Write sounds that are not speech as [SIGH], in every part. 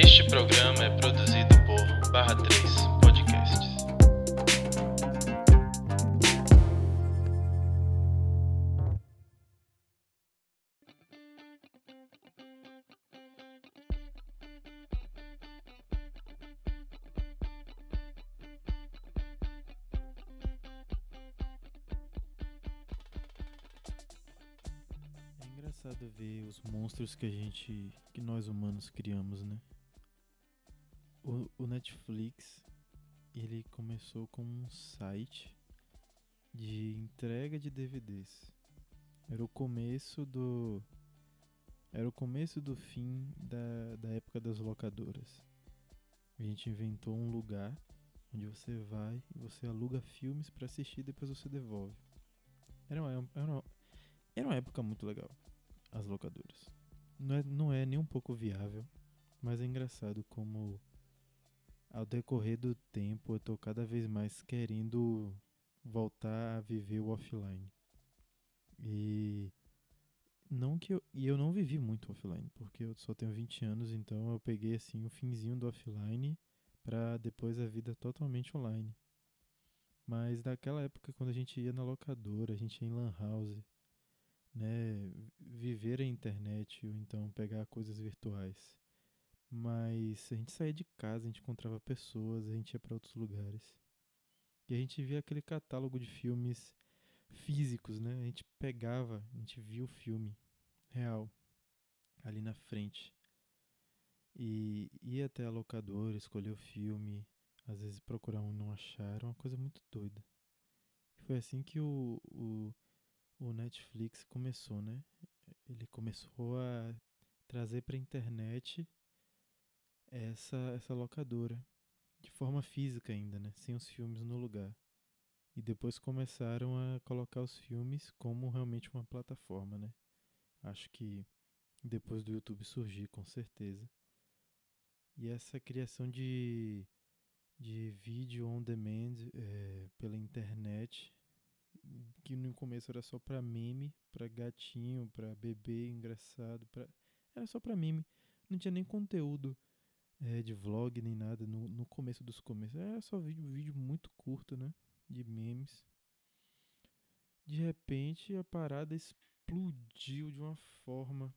Este programa é produzido por Barra 3 Podcasts. É engraçado ver os monstros que a gente, que nós humanos criamos, né? O, o Netflix, ele começou como um site de entrega de DVDs. Era o começo do era o começo do fim da, da época das locadoras. A gente inventou um lugar onde você vai e você aluga filmes para assistir e depois você devolve. Era uma, era uma, era uma época muito legal, as locadoras. Não é, não é nem um pouco viável, mas é engraçado como ao decorrer do tempo eu tô cada vez mais querendo voltar a viver o offline. E não que eu, e eu não vivi muito offline, porque eu só tenho 20 anos, então eu peguei assim o finzinho do offline para depois a vida totalmente online. Mas naquela época quando a gente ia na locadora, a gente ia em lan house, né, viver a internet ou então pegar coisas virtuais. Mas a gente saía de casa, a gente encontrava pessoas, a gente ia para outros lugares. E a gente via aquele catálogo de filmes físicos, né? A gente pegava, a gente via o filme real ali na frente. E ia até a locadora, escolher o filme, às vezes procurar um e não achar, era uma coisa muito doida. E foi assim que o, o, o Netflix começou, né? Ele começou a trazer para a internet essa, essa locadora, de forma física ainda, né? Sem os filmes no lugar. E depois começaram a colocar os filmes como realmente uma plataforma, né? Acho que depois do YouTube surgir, com certeza. E essa criação de, de vídeo on demand é, pela internet, que no começo era só para meme, para gatinho, para bebê engraçado, pra... era só para meme. Não tinha nem conteúdo é, de vlog nem nada no, no começo dos começos. Era só vídeo, vídeo muito curto, né? De memes. De repente a parada explodiu de uma forma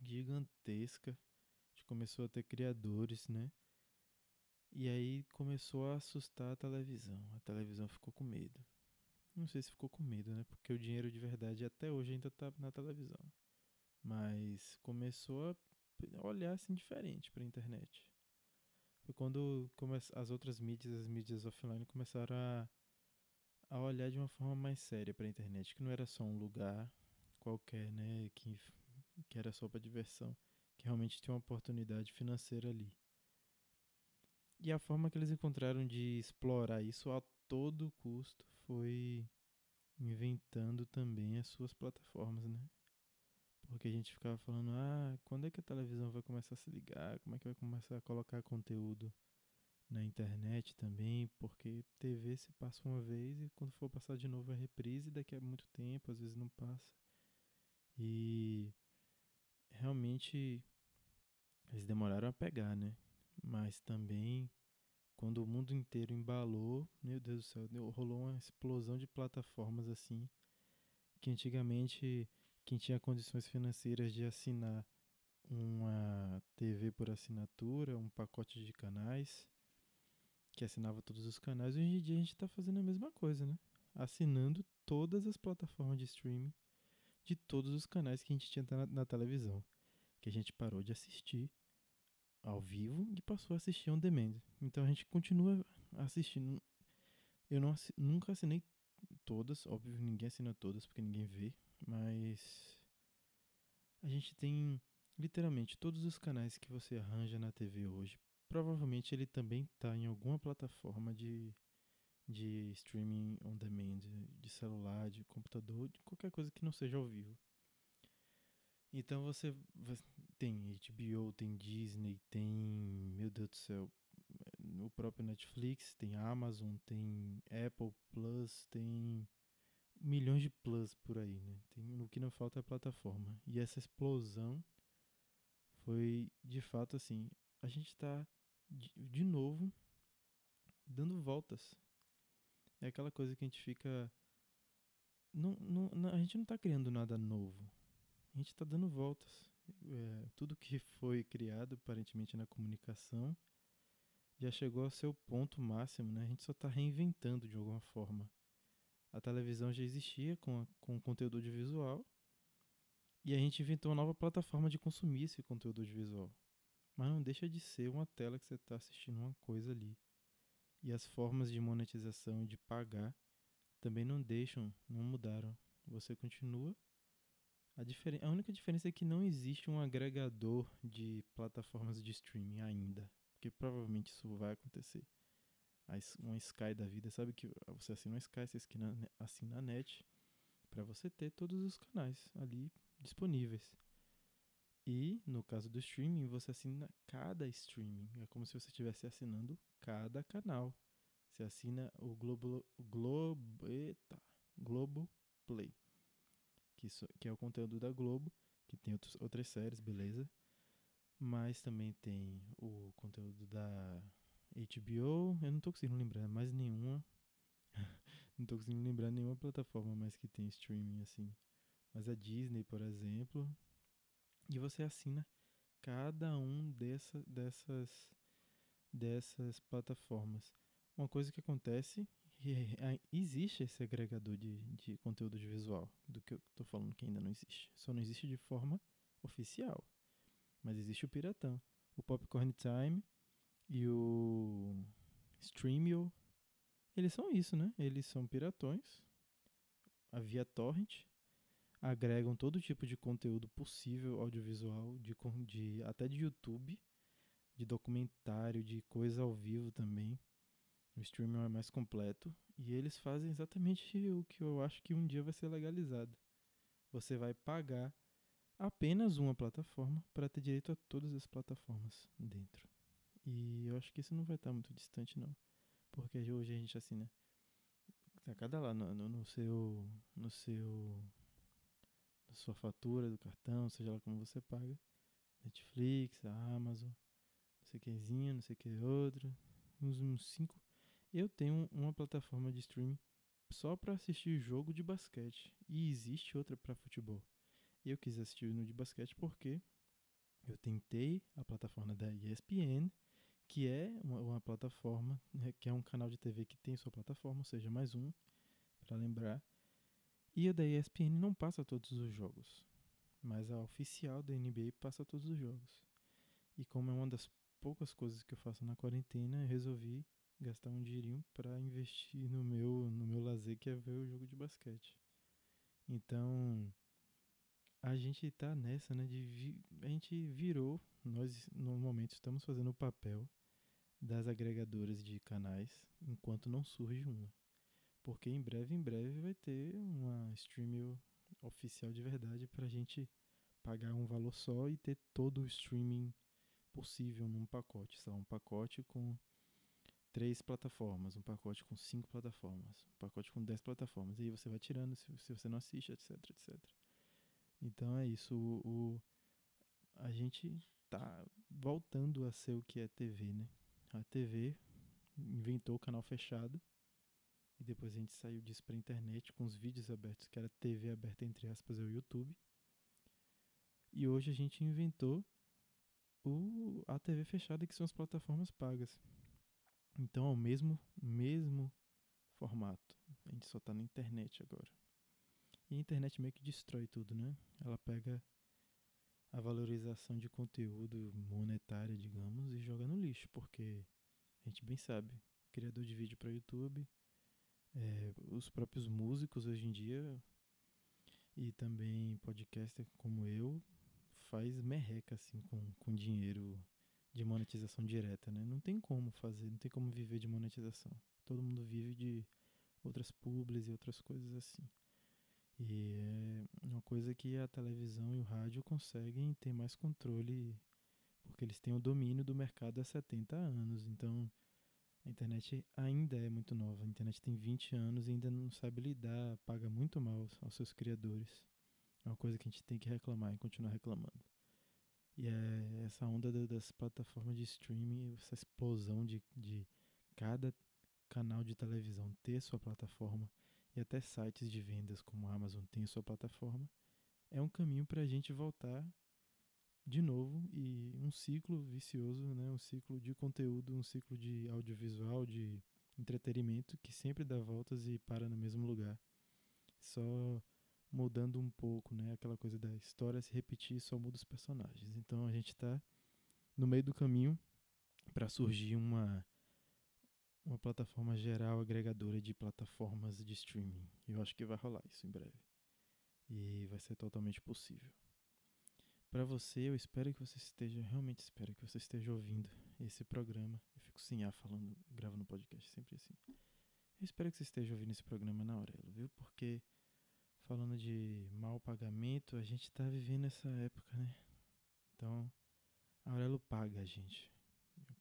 gigantesca. A gente começou a ter criadores, né? E aí começou a assustar a televisão. A televisão ficou com medo. Não sei se ficou com medo, né? Porque o dinheiro de verdade até hoje ainda tá na televisão. Mas começou a olhar assim diferente para a internet. Foi quando as outras mídias, as mídias offline, começaram a, a olhar de uma forma mais séria para a internet, que não era só um lugar qualquer, né, que, que era só para diversão, que realmente tinha uma oportunidade financeira ali. E a forma que eles encontraram de explorar isso a todo custo foi inventando também as suas plataformas, né? Porque a gente ficava falando, ah, quando é que a televisão vai começar a se ligar? Como é que vai começar a colocar conteúdo na internet também? Porque TV se passa uma vez e quando for passar de novo é reprise, daqui a muito tempo, às vezes não passa. E realmente eles demoraram a pegar, né? Mas também quando o mundo inteiro embalou, meu Deus do céu, rolou uma explosão de plataformas assim, que antigamente quem tinha condições financeiras de assinar uma TV por assinatura, um pacote de canais, que assinava todos os canais, hoje em dia a gente está fazendo a mesma coisa, né? Assinando todas as plataformas de streaming de todos os canais que a gente tinha na, na televisão, que a gente parou de assistir ao vivo e passou a assistir on demand. Então a gente continua assistindo. Eu não nunca assinei todas, óbvio, ninguém assina todas porque ninguém vê, mas a gente tem literalmente todos os canais que você arranja na TV hoje. Provavelmente ele também está em alguma plataforma de, de streaming on demand, de celular, de computador, de qualquer coisa que não seja ao vivo. Então você, tem HBO, tem Disney, tem, meu Deus do céu, o próprio Netflix, tem Amazon, tem Apple Plus, tem milhões de plus por aí, né? Tem, o que não falta é plataforma. E essa explosão foi, de fato, assim, a gente está de, de novo dando voltas. É aquela coisa que a gente fica. Não, não, não, a gente não está criando nada novo. A gente está dando voltas. É, tudo que foi criado aparentemente na comunicação já chegou ao seu ponto máximo, né? A gente só está reinventando de alguma forma. A televisão já existia com, a, com conteúdo audiovisual e a gente inventou uma nova plataforma de consumir esse conteúdo audiovisual. Mas não deixa de ser uma tela que você está assistindo uma coisa ali. E as formas de monetização e de pagar também não deixam, não mudaram. Você continua. A, a única diferença é que não existe um agregador de plataformas de streaming ainda. Porque provavelmente isso vai acontecer. Uma Sky da vida, sabe que você assina uma Sky, você assina a net para você ter todos os canais ali disponíveis. E no caso do streaming, você assina cada streaming. É como se você estivesse assinando cada canal. Você assina o Globo, Globo, eita, Globo Play, que, que é o conteúdo da Globo, que tem outros, outras séries, beleza? Mas também tem o conteúdo da HBO. Eu não tô conseguindo lembrar mais nenhuma. [LAUGHS] não tô conseguindo lembrar nenhuma plataforma mais que tem streaming assim. Mas a Disney, por exemplo. E você assina cada um dessa, dessas, dessas plataformas. Uma coisa que acontece é, existe esse agregador de, de conteúdo visual, do que eu tô falando que ainda não existe. Só não existe de forma oficial. Mas existe o Piratão. O Popcorn Time e o Streamio, eles são isso, né? Eles são piratões, a via torrent, agregam todo tipo de conteúdo possível audiovisual, de, de, até de YouTube, de documentário, de coisa ao vivo também. O streaming é mais completo e eles fazem exatamente o que eu acho que um dia vai ser legalizado. Você vai pagar apenas uma plataforma para ter direito a todas as plataformas dentro. E eu acho que isso não vai estar muito distante, não. Porque hoje a gente assina. Tá cada lá no, no, no seu. No seu. Na sua fatura do cartão, seja lá como você paga. Netflix, Amazon, não sei quezinho, não sei que outro. Uns, uns cinco. Eu tenho uma plataforma de streaming só para assistir jogo de basquete. E existe outra para futebol. Eu quis assistir no de basquete porque eu tentei a plataforma da ESPN que é uma, uma plataforma, né, que é um canal de TV que tem sua plataforma, ou seja, mais um, para lembrar. E a da ESPN não passa todos os jogos, mas a oficial da NBA passa todos os jogos. E como é uma das poucas coisas que eu faço na quarentena, eu resolvi gastar um dinheirinho para investir no meu no meu lazer, que é ver o jogo de basquete. Então, a gente tá nessa, né, de a gente virou, nós no momento estamos fazendo o papel das agregadoras de canais enquanto não surge uma. Porque em breve, em breve vai ter uma streaming oficial de verdade para a gente pagar um valor só e ter todo o streaming possível num pacote. Sei lá, um pacote com três plataformas, um pacote com cinco plataformas, um pacote com dez plataformas. E aí você vai tirando se, se você não assiste, etc, etc. Então é isso. O, o, a gente tá voltando a ser o que é TV, né? a TV inventou o canal fechado e depois a gente saiu disso para internet com os vídeos abertos, que era TV aberta entre aspas, é o YouTube. E hoje a gente inventou o, a TV fechada, que são as plataformas pagas. Então é o mesmo, mesmo formato. A gente só está na internet agora. E a internet meio que destrói tudo, né? Ela pega a valorização de conteúdo monetário, digamos, e joga no lixo, porque a gente bem sabe, criador de vídeo para YouTube, é, os próprios músicos hoje em dia e também podcaster como eu faz merreca assim com, com dinheiro de monetização direta, né? Não tem como fazer, não tem como viver de monetização. Todo mundo vive de outras publis e outras coisas assim. E é uma coisa que a televisão e o rádio conseguem ter mais controle, porque eles têm o domínio do mercado há 70 anos. Então, a internet ainda é muito nova. A internet tem 20 anos e ainda não sabe lidar, paga muito mal aos seus criadores. É uma coisa que a gente tem que reclamar e continuar reclamando. E é essa onda das plataformas de streaming, essa explosão de, de cada canal de televisão ter sua plataforma e até sites de vendas como a Amazon tem sua plataforma, é um caminho para a gente voltar de novo e um ciclo vicioso, né? um ciclo de conteúdo, um ciclo de audiovisual, de entretenimento que sempre dá voltas e para no mesmo lugar. Só mudando um pouco, né? Aquela coisa da história se repetir, só muda os personagens. Então a gente está no meio do caminho para surgir uma uma plataforma geral agregadora de plataformas de streaming. Eu acho que vai rolar isso em breve. E vai ser totalmente possível. Para você, eu espero que você esteja, realmente espero que você esteja ouvindo esse programa. Eu fico sem ar falando, gravando podcast, sempre assim. Eu espero que você esteja ouvindo esse programa na Aurelo, viu? Porque falando de mal pagamento, a gente tá vivendo essa época, né? Então, a Aurelo paga a gente.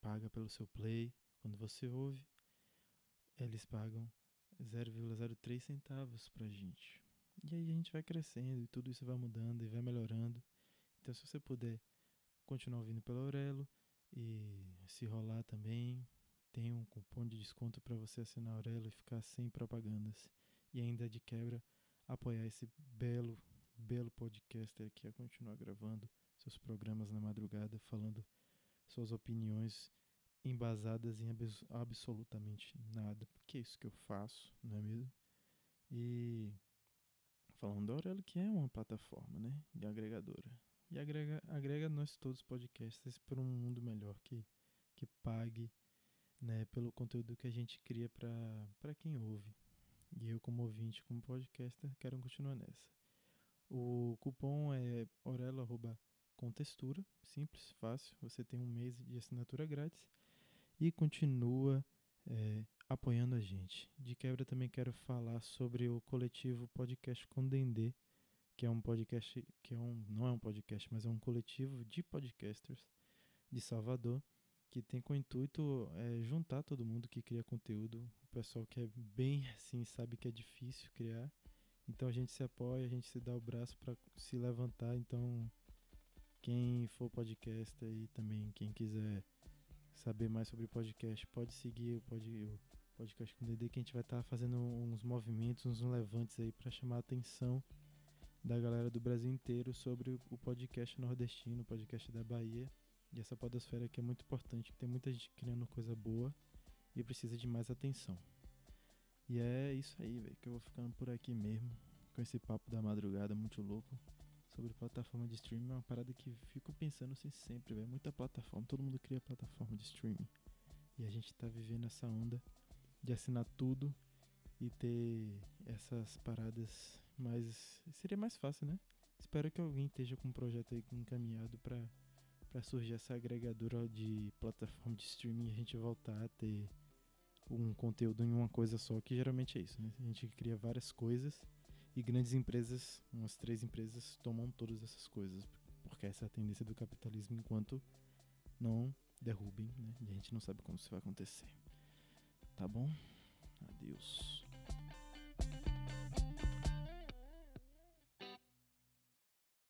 Paga pelo seu play. Quando você ouve, eles pagam 0,03 centavos pra gente. E aí a gente vai crescendo e tudo isso vai mudando e vai melhorando. Então, se você puder continuar ouvindo pelo Aurelo e se rolar também, tem um cupom de desconto para você assinar a Aurelo e ficar sem propagandas. E ainda de quebra, apoiar esse belo, belo podcaster aqui a continuar gravando seus programas na madrugada, falando suas opiniões embasadas em abs absolutamente nada, porque é isso que eu faço, não é mesmo? E falando da Aurelo, que é uma plataforma, né, de agregadora. E agrega, agrega nós todos podcasters para um mundo melhor que, que pague né, pelo conteúdo que a gente cria para quem ouve. E eu, como ouvinte, como podcaster, quero continuar nessa. O cupom é orelo com textura, simples, fácil. Você tem um mês de assinatura grátis e continua é, apoiando a gente. De quebra também quero falar sobre o coletivo Podcast com Dendê, que é um podcast que é um não é um podcast, mas é um coletivo de podcasters de Salvador que tem com intuito é, juntar todo mundo que cria conteúdo, o pessoal que é bem assim, sabe que é difícil criar. Então a gente se apoia, a gente se dá o braço para se levantar. Então, quem for podcast e também quem quiser saber mais sobre podcast, pode seguir o, pod, o podcast com o Dedê, que a gente vai estar tá fazendo uns movimentos, uns levantes aí para chamar a atenção da galera do Brasil inteiro sobre o podcast nordestino, o podcast da Bahia. E essa podosfera aqui é muito importante, tem muita gente criando coisa boa e precisa de mais atenção. E é isso aí, velho, que eu vou ficando por aqui mesmo, com esse papo da madrugada muito louco sobre plataforma de streaming, é uma parada que fico pensando assim sempre, velho, muita plataforma, todo mundo cria plataforma de streaming. E a gente tá vivendo essa onda de assinar tudo e ter essas paradas mais seria mais fácil, né? Espero que alguém esteja com um projeto aí encaminhado para para surgir essa agregadora de plataforma de streaming e a gente voltar a ter um conteúdo em uma coisa só, que geralmente é isso, né? A gente cria várias coisas e grandes empresas, umas três empresas, tomam todas essas coisas, porque essa é a tendência do capitalismo enquanto não derrubem, né? E a gente não sabe como isso vai acontecer. Tá bom? Adeus.